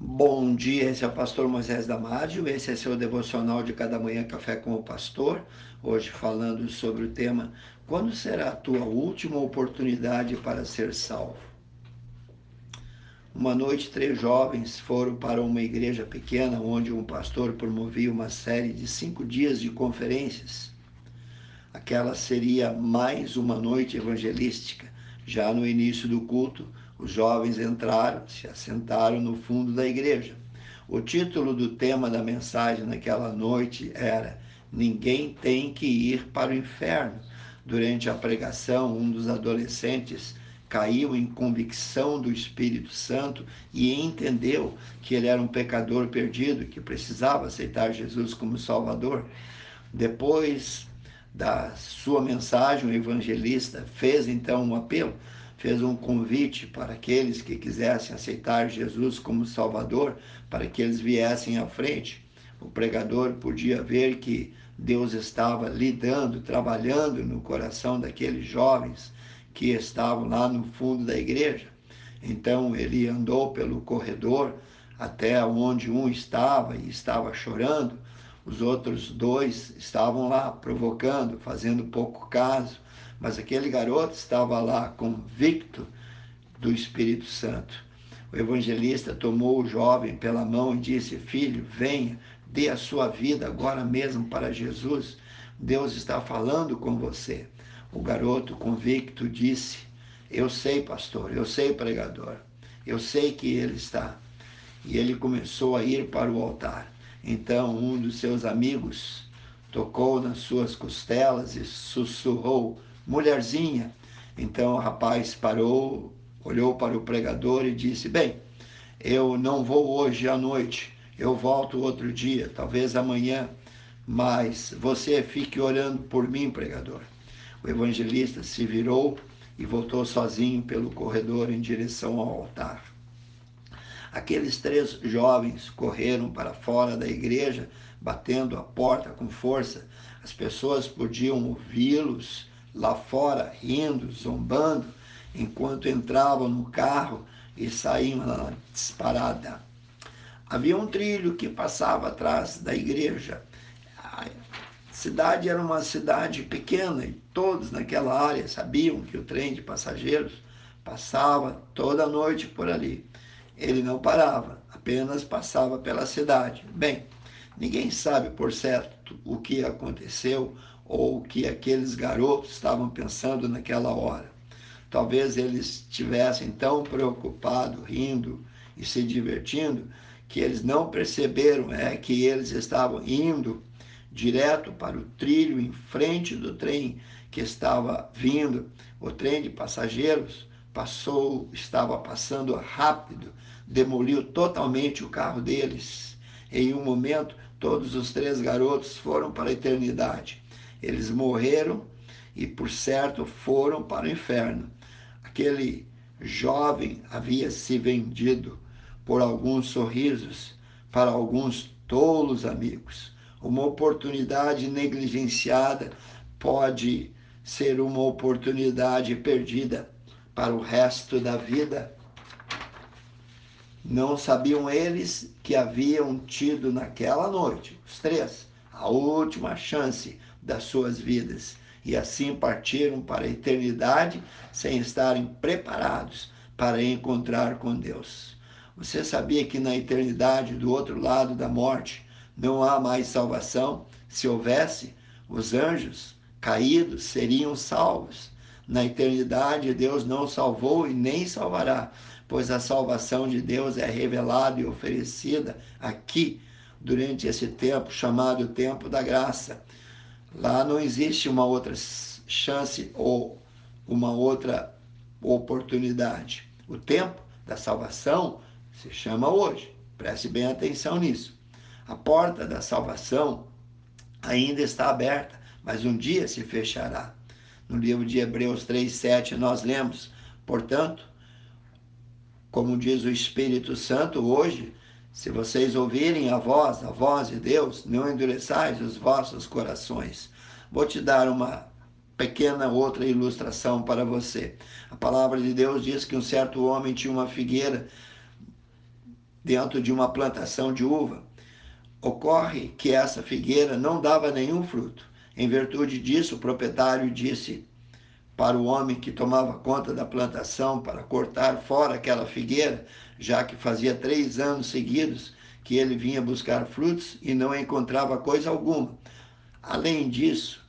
Bom dia, esse é o pastor Moisés Damásio, esse é seu devocional de cada manhã Café com o Pastor, hoje falando sobre o tema Quando será a tua última oportunidade para ser salvo? Uma noite, três jovens foram para uma igreja pequena onde um pastor promovia uma série de cinco dias de conferências. Aquela seria mais uma noite evangelística. Já no início do culto, os jovens entraram, se assentaram no fundo da igreja. O título do tema da mensagem naquela noite era Ninguém tem que ir para o inferno. Durante a pregação, um dos adolescentes caiu em convicção do Espírito Santo e entendeu que ele era um pecador perdido, que precisava aceitar Jesus como Salvador. Depois da sua mensagem, o evangelista fez então um apelo fez um convite para aqueles que quisessem aceitar Jesus como Salvador, para que eles viessem à frente. O pregador podia ver que Deus estava lidando, trabalhando no coração daqueles jovens que estavam lá no fundo da igreja. Então ele andou pelo corredor até onde um estava e estava chorando. Os outros dois estavam lá provocando, fazendo pouco caso mas aquele garoto estava lá convicto do Espírito Santo. O evangelista tomou o jovem pela mão e disse: Filho, venha, dê a sua vida agora mesmo para Jesus. Deus está falando com você. O garoto convicto disse: Eu sei, pastor, eu sei, pregador, eu sei que ele está. E ele começou a ir para o altar. Então um dos seus amigos tocou nas suas costelas e sussurrou: mulherzinha. Então o rapaz parou, olhou para o pregador e disse: Bem, eu não vou hoje à noite, eu volto outro dia, talvez amanhã, mas você fique orando por mim, pregador. O evangelista se virou e voltou sozinho pelo corredor em direção ao altar. Aqueles três jovens correram para fora da igreja, batendo a porta com força. As pessoas podiam ouvi-los lá fora, rindo, zombando, enquanto entravam no carro e saíam na disparada. Havia um trilho que passava atrás da igreja. A cidade era uma cidade pequena e todos naquela área sabiam que o trem de passageiros passava toda noite por ali. Ele não parava, apenas passava pela cidade. Bem, ninguém sabe por certo o que aconteceu ou o que aqueles garotos estavam pensando naquela hora. Talvez eles estivessem tão preocupados, rindo e se divertindo, que eles não perceberam é, que eles estavam indo direto para o trilho em frente do trem que estava vindo. O trem de passageiros passou, estava passando rápido, demoliu totalmente o carro deles. Em um momento, todos os três garotos foram para a eternidade. Eles morreram e, por certo, foram para o inferno. Aquele jovem havia se vendido por alguns sorrisos para alguns tolos amigos. Uma oportunidade negligenciada pode ser uma oportunidade perdida para o resto da vida. Não sabiam eles que haviam tido naquela noite, os três, a última chance das suas vidas e assim partiram para a eternidade sem estarem preparados para encontrar com Deus. Você sabia que na eternidade, do outro lado da morte, não há mais salvação? Se houvesse, os anjos caídos seriam salvos. Na eternidade, Deus não salvou e nem salvará, pois a salvação de Deus é revelada e oferecida aqui, durante esse tempo chamado tempo da graça. Lá não existe uma outra chance ou uma outra oportunidade. O tempo da salvação se chama hoje. Preste bem atenção nisso. A porta da salvação ainda está aberta, mas um dia se fechará. No livro de Hebreus 3:7 nós lemos: "Portanto, como diz o Espírito Santo hoje, se vocês ouvirem a voz, a voz de Deus, não endureçais os vossos corações. Vou te dar uma pequena outra ilustração para você. A palavra de Deus diz que um certo homem tinha uma figueira dentro de uma plantação de uva. Ocorre que essa figueira não dava nenhum fruto. Em virtude disso, o proprietário disse para o homem que tomava conta da plantação para cortar fora aquela figueira, já que fazia três anos seguidos que ele vinha buscar frutos e não encontrava coisa alguma. Além disso,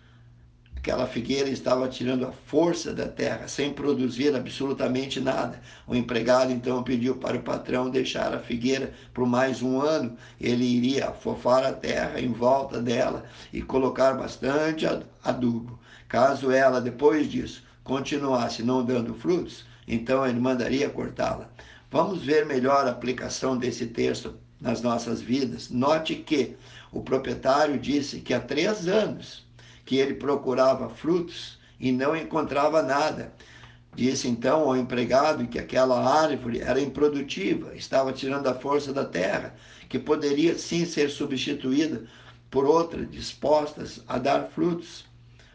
aquela figueira estava tirando a força da terra, sem produzir absolutamente nada. O empregado então pediu para o patrão deixar a figueira por mais um ano. Ele iria afofar a terra em volta dela e colocar bastante adubo. Caso ela, depois disso, continuasse não dando frutos, então ele mandaria cortá-la. Vamos ver melhor a aplicação desse texto nas nossas vidas. Note que o proprietário disse que há três anos que ele procurava frutos e não encontrava nada. Disse então ao empregado que aquela árvore era improdutiva, estava tirando a força da terra, que poderia sim ser substituída por outras dispostas a dar frutos.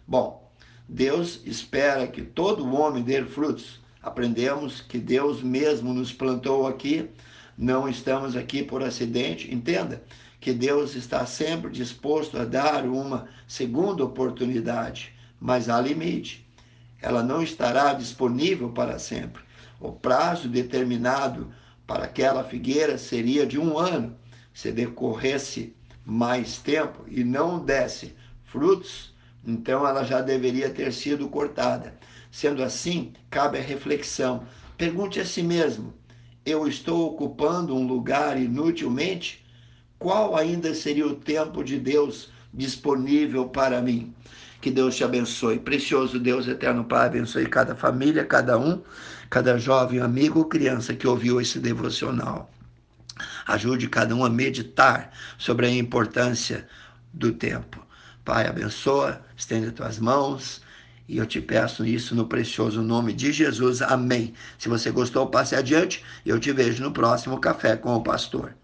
Bom, Deus espera que todo homem dê frutos. Aprendemos que Deus mesmo nos plantou aqui, não estamos aqui por acidente. Entenda que Deus está sempre disposto a dar uma segunda oportunidade, mas há limite. Ela não estará disponível para sempre. O prazo determinado para aquela figueira seria de um ano. Se decorresse mais tempo e não desse frutos, então ela já deveria ter sido cortada. Sendo assim, cabe a reflexão. Pergunte a si mesmo: eu estou ocupando um lugar inutilmente? Qual ainda seria o tempo de Deus disponível para mim? Que Deus te abençoe. Precioso Deus eterno Pai, abençoe cada família, cada um, cada jovem amigo ou criança que ouviu esse devocional. Ajude cada um a meditar sobre a importância do tempo. Pai, abençoa, estende as tuas mãos. E eu te peço isso no precioso nome de Jesus. Amém. Se você gostou, passe adiante. Eu te vejo no próximo Café com o Pastor.